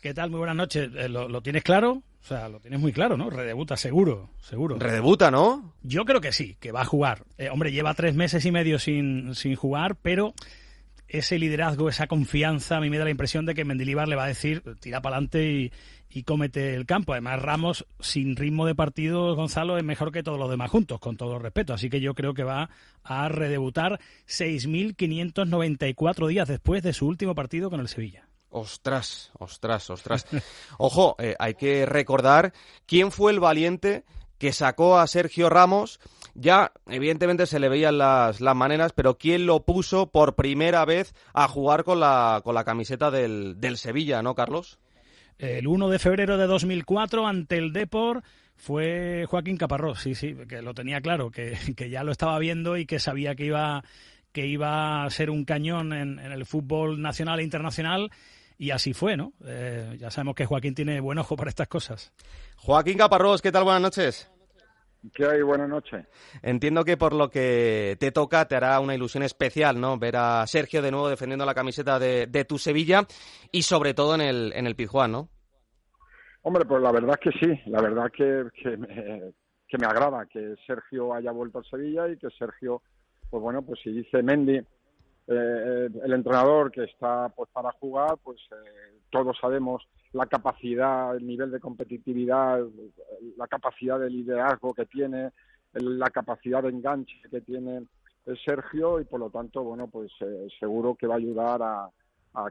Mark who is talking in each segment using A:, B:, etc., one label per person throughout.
A: ¿Qué tal? Muy buenas noches. Eh, ¿Lo, tienes claro? O sea, lo tienes muy claro, ¿no? Redebuta, seguro, seguro.
B: Redebuta, ¿no?
A: Yo creo que sí, que va a jugar. Eh, hombre, lleva tres meses y medio sin, sin jugar, pero ese liderazgo, esa confianza, a mí me da la impresión de que Mendilibar le va a decir, tira para adelante y, y cómete el campo. Además, Ramos, sin ritmo de partido, Gonzalo, es mejor que todos los demás juntos, con todo respeto. Así que yo creo que va a redebutar 6.594 días después de su último partido con el Sevilla.
B: Ostras, ostras, ostras. Ojo, eh, hay que recordar quién fue el valiente que sacó a Sergio Ramos. Ya, evidentemente, se le veían las, las maneras, pero quién lo puso por primera vez a jugar con la, con la camiseta del, del Sevilla, ¿no, Carlos?
A: El 1 de febrero de 2004, ante el Depor, fue Joaquín Caparrós, sí, sí, que lo tenía claro, que, que ya lo estaba viendo y que sabía que iba, que iba a ser un cañón en, en el fútbol nacional e internacional y así fue, ¿no? Eh, ya sabemos que Joaquín tiene buen ojo para estas cosas.
B: Joaquín Caparrós, ¿qué tal? Buenas noches.
C: ¿Qué hay? Buenas noches.
B: Entiendo que por lo que te toca te hará una ilusión especial, ¿no? Ver a Sergio de nuevo defendiendo la camiseta de, tu Sevilla y sobre todo en el, en el Pizjuán, ¿no?
C: Hombre, pues la verdad es que sí, la verdad que, que, me, que me agrada que Sergio haya vuelto al Sevilla y que Sergio, pues bueno, pues si dice Mendy eh, el entrenador que está pues para jugar, pues eh, todos sabemos la capacidad, el nivel de competitividad, la capacidad de liderazgo que tiene, la capacidad de enganche que tiene Sergio y por lo tanto, bueno, pues eh, seguro que va a ayudar a,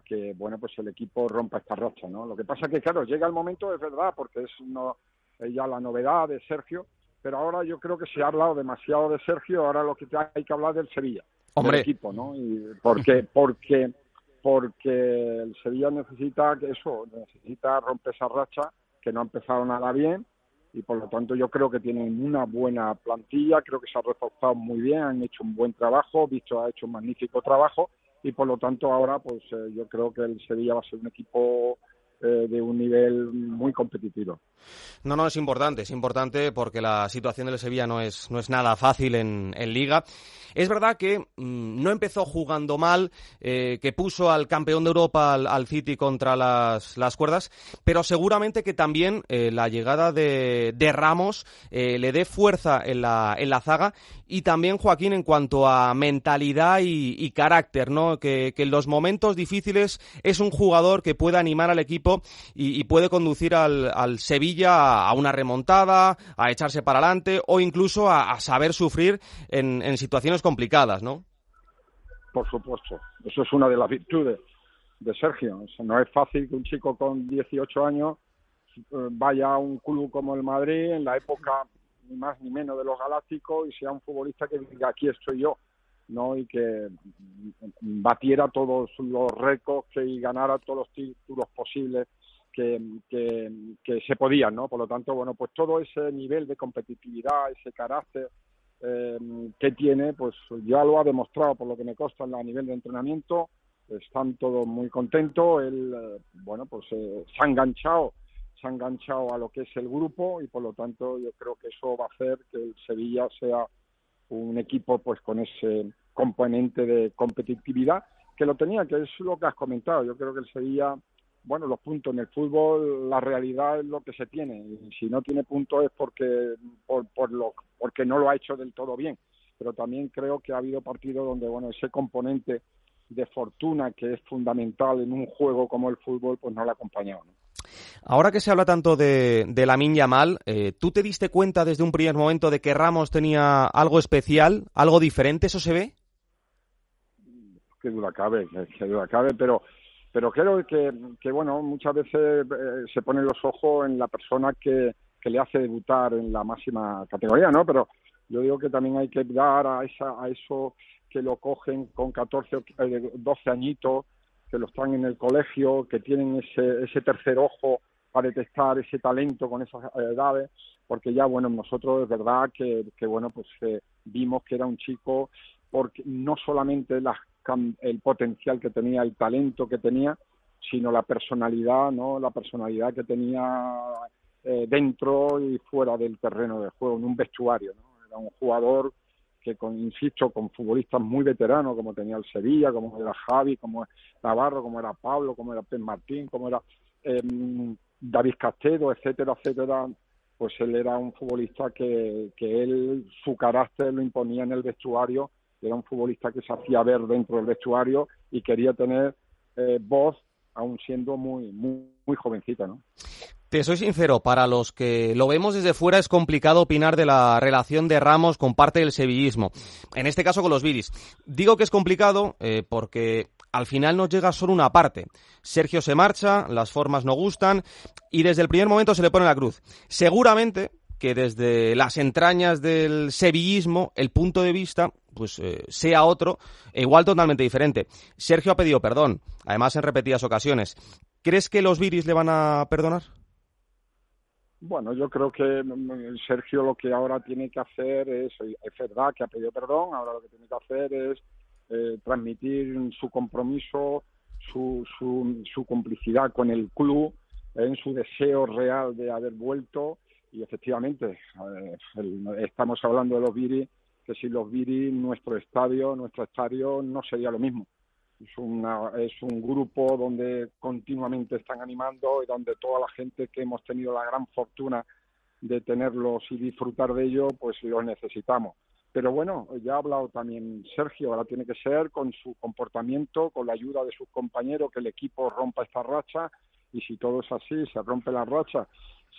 C: que, bueno, pues el equipo rompa esta racha, ¿no? Lo que pasa que, claro, llega el momento, es verdad, porque es no, ya la novedad de Sergio, pero ahora yo creo que se ha hablado demasiado de Sergio, ahora lo que hay que hablar del Sevilla.
B: Hombre.
C: equipo, ¿no? Y porque, porque, porque el Sevilla necesita que eso, necesita romper esa racha que no ha empezado nada bien y por lo tanto yo creo que tienen una buena plantilla, creo que se ha reforzado muy bien, han hecho un buen trabajo, Visto ha hecho un magnífico trabajo y por lo tanto ahora pues eh, yo creo que el Sevilla va a ser un equipo eh, de un nivel muy competitivo.
B: No, no, es importante, es importante porque la situación del Sevilla no es, no es nada fácil en, en Liga. Es verdad que mm, no empezó jugando mal, eh, que puso al campeón de Europa, al, City, contra las, las, cuerdas, pero seguramente que también eh, la llegada de, de Ramos le dé fuerza en la, en la zaga y también, Joaquín, en cuanto a mentalidad y, carácter, ¿no? Que, que, en los momentos difíciles es un jugador que puede animar al equipo y, puede conducir al, Sevilla a una remontada, a echarse para adelante o incluso a, saber sufrir en, situaciones complicadas, ¿no?
C: Por supuesto, eso es una de las virtudes de Sergio. no es fácil que un chico con 18 años eh, vaya a un club como el Madrid en la época ni más ni menos de los galácticos y sea un futbolista que diga aquí estoy yo no y que batiera todos los récords que y ganara todos los títulos posibles que, se podían no por lo tanto bueno pues todo ese nivel de competitividad ese carácter eh, que tiene pues ya lo ha demostrado por lo que me consta a nivel de entrenamiento. Están todos muy contentos. Él eh, bueno pues eh, se ha enganchado se ha enganchado a lo que es el grupo y por lo tanto yo creo que eso va a hacer que el Sevilla sea un equipo pues con ese componente de competitividad que lo tenía, que es lo que has comentado. Yo creo que el Sevilla, bueno, los puntos en el fútbol, la realidad es lo que se tiene. Y si no tiene puntos es porque, por, por lo, porque no lo ha hecho del todo bien. Pero también creo que ha habido partidos donde, bueno, ese componente de fortuna que es fundamental en un juego como el fútbol, pues no lo ha acompañado. ¿no?
B: Ahora que se habla tanto de, de la Yamal, eh, ¿tú te diste cuenta desde un primer momento de que Ramos tenía algo especial, algo diferente? ¿Eso se ve?
C: Qué duda cabe, qué duda cabe, pero pero creo que, que bueno, muchas veces eh, se ponen los ojos en la persona que, que le hace debutar en la máxima categoría, ¿no? Pero yo digo que también hay que dar a, esa, a eso que lo cogen con 14 o 12 añitos que lo están en el colegio, que tienen ese, ese tercer ojo para detectar ese talento con esas edades, porque ya, bueno, nosotros es verdad que, que bueno, pues eh, vimos que era un chico, porque no solamente el potencial que tenía, el talento que tenía, sino la personalidad, ¿no? La personalidad que tenía eh, dentro y fuera del terreno de juego, en un vestuario, ¿no? Era un jugador que con, insisto, con futbolistas muy veteranos, como tenía el Sevilla, como era Javi, como Navarro, como era Pablo, como era Pep Martín, como era em, David Castedo, etcétera, etcétera, pues él era un futbolista que, que él, su carácter lo imponía en el vestuario, era un futbolista que se hacía ver dentro del vestuario y quería tener eh, voz, aún siendo muy, muy, jovencita, ¿no?
B: Te soy sincero, para los que lo vemos desde fuera es complicado opinar de la relación de Ramos con parte del sevillismo, en este caso con los Viris. Digo que es complicado eh, porque al final nos llega solo una parte. Sergio se marcha, las formas no gustan y desde el primer momento se le pone la cruz. Seguramente que desde las entrañas del sevillismo el punto de vista pues eh, sea otro e igual totalmente diferente. Sergio ha pedido perdón, además en repetidas ocasiones. ¿Crees que los Viris le van a perdonar?
C: Bueno, yo creo que mm, Sergio lo que ahora tiene que hacer es, es verdad que ha pedido perdón, ahora lo que tiene que hacer es eh, transmitir su compromiso, su, su, su, complicidad con el club, en su deseo real de haber vuelto y efectivamente eh, estamos hablando de los Viri, que si los Viri, nuestro estadio, nuestro estadio no sería lo mismo es, una, es un grupo donde continuamente están animando y donde toda la gente que hemos tenido la gran fortuna de tenerlos y disfrutar de ello, pues los necesitamos. Pero bueno, ya ha hablado también Sergio, ahora tiene que ser con su comportamiento, con la ayuda de sus compañeros, que el equipo rompa esta racha y si todo es así, se rompe la racha.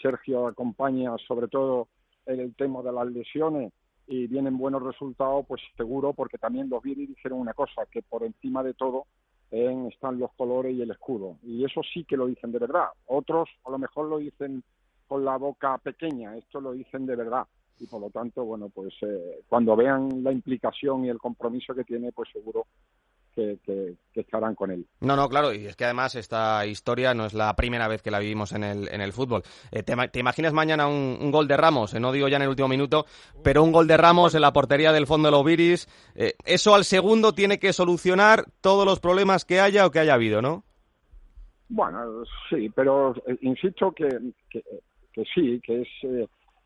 C: Sergio acompaña sobre todo en el tema de las lesiones y vienen buenos resultados, pues seguro, porque también los Viri dijeron una cosa, que por encima de todo están los colores y el escudo. Y eso sí que lo dicen de verdad. Otros a lo mejor lo dicen con la boca pequeña, esto lo dicen de verdad. Y por lo tanto, bueno, pues eh, cuando vean la implicación y el compromiso que tiene, pues seguro que, estarán con él.
B: No, no, claro, y es que además esta historia no es la primera vez que la vivimos en el, en el fútbol. Eh, te, imaginas mañana un, gol de Ramos? Eh, no digo ya en el último minuto, pero un gol de Ramos en la portería del fondo de los Viris. Eh, eso al segundo tiene que solucionar todos los problemas que haya o que haya habido, ¿no?
C: Bueno, sí, pero insisto que, que, sí, que es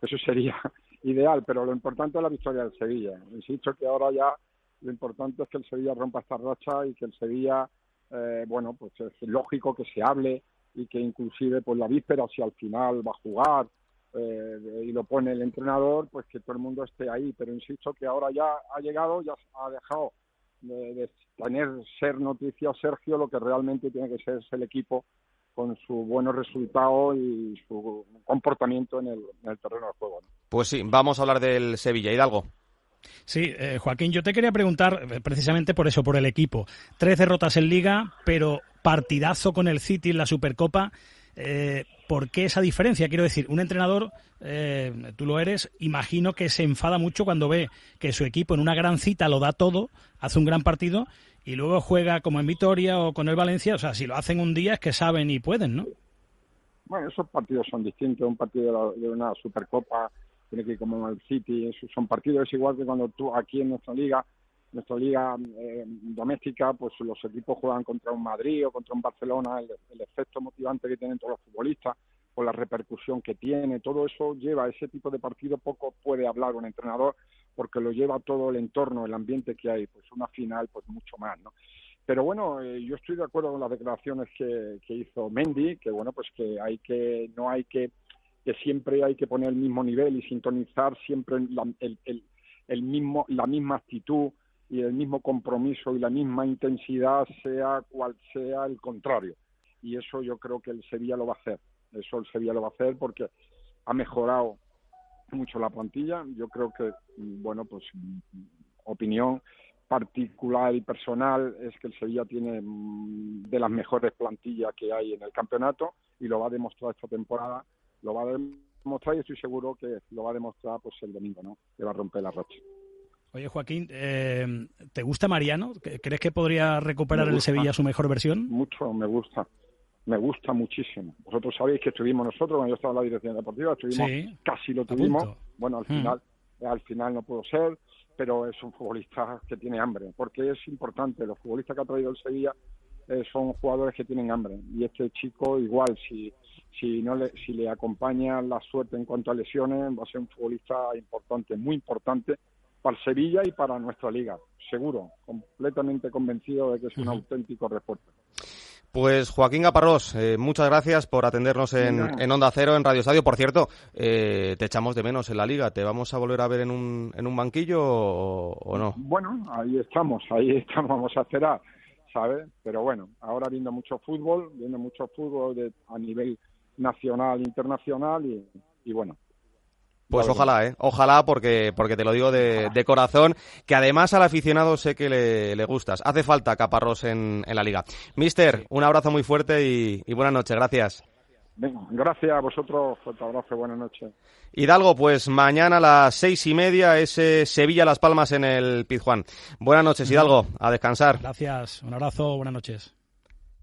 C: eso sería ideal, pero lo importante es la victoria del Sevilla. Insisto que ahora ya lo importante es que el Sevilla rompa esta racha y que el Sevilla, eh, bueno, pues es lógico que se hable y que inclusive pues la víspera, si al final va a jugar eh, y lo pone el entrenador, pues que todo el mundo esté ahí. Pero insisto que ahora ya ha llegado, ya ha dejado de, tener ser noticia Sergio, lo que realmente tiene que ser es el equipo con su buenos resultados y su comportamiento en el, terreno de juego.
B: Pues sí, vamos a hablar del Sevilla. Hidalgo.
A: Sí, eh, Joaquín, yo te quería preguntar eh, precisamente por eso, por el equipo. Tres derrotas en liga, pero partidazo con el City en la Supercopa. Eh, ¿Por qué esa diferencia? Quiero decir, un entrenador, tú lo eres, imagino que se enfada mucho cuando ve que su equipo en una gran cita lo da todo, hace un gran partido y luego juega como en Vitoria o con el Valencia. O sea, si lo hacen un día es que saben y pueden, ¿no?
C: Bueno, esos partidos son distintos. Un partido de una Supercopa tiene que ir como el City, son partidos igual que cuando tú aquí en nuestra liga, nuestra liga eh, doméstica, pues los equipos juegan contra un Madrid o contra un Barcelona, el, efecto motivante que tienen todos los futbolistas, con la repercusión que tiene, todo eso lleva a ese tipo de partido, poco puede hablar un entrenador porque lo lleva todo el entorno, el ambiente que hay, pues una final, pues mucho más, ¿no? Pero bueno, eh, yo estoy de acuerdo con las declaraciones que, que hizo Mendy, que bueno, pues que hay que, no hay que que siempre hay que poner el mismo nivel y sintonizar siempre la, el, el, mismo, la misma actitud y el mismo compromiso y la misma intensidad, sea cual sea el contrario. Y eso yo creo que el Sevilla lo va a hacer. Eso el Sevilla lo va a hacer porque ha mejorado mucho la plantilla. Yo creo que, bueno, pues opinión particular y personal es que el Sevilla tiene mm, de las mejores plantillas que hay en el campeonato y lo va a demostrar esta temporada lo va a demostrar y estoy seguro que lo va a demostrar pues el domingo, ¿no? Que va a romper la racha.
A: Oye, Joaquín, eh, ¿te gusta Mariano? ¿Crees que podría recuperar el Sevilla su mejor versión?
C: Mucho, me gusta. Me gusta muchísimo. Vosotros sabéis que estuvimos nosotros, cuando yo estaba en la dirección deportiva, estuvimos, casi lo tuvimos. Bueno, al hmm. final, al final no pudo ser, pero es un futbolista que tiene hambre, porque es importante. Los futbolistas que ha traído el Sevilla eh, son jugadores que tienen hambre. Y este chico, igual, si si no le, si le acompaña la suerte en cuanto a lesiones, va a ser un futbolista importante, muy importante para Sevilla y para nuestra liga, seguro, completamente convencido de que es un auténtico reporte.
B: Pues Joaquín Gaparrós, eh, muchas gracias por atendernos en, Onda Cero, en Radio Estadio. Por cierto, eh, te echamos de menos en la liga. ¿Te vamos a volver a ver en un, en un banquillo o, no?
C: Bueno, ahí estamos, ahí estamos, vamos a esperar, ¿sabes? Pero bueno, ahora viendo mucho fútbol, viendo mucho fútbol de, a nivel nacional, internacional y bueno,
B: pues ojalá, ¿eh? Ojalá, porque, porque te lo digo de, corazón, que además al aficionado sé que le, gustas. Hace falta caparros en, en la liga. Mister, un abrazo muy fuerte y, y buenas noches. Gracias.
C: Gracias a vosotros. Fuerte abrazo, buenas noches.
B: Hidalgo, pues mañana a las seis y media ese Sevilla-Las Palmas en el Pizjuán. Buenas noches, Hidalgo. A descansar.
A: Gracias. Un abrazo. Buenas noches.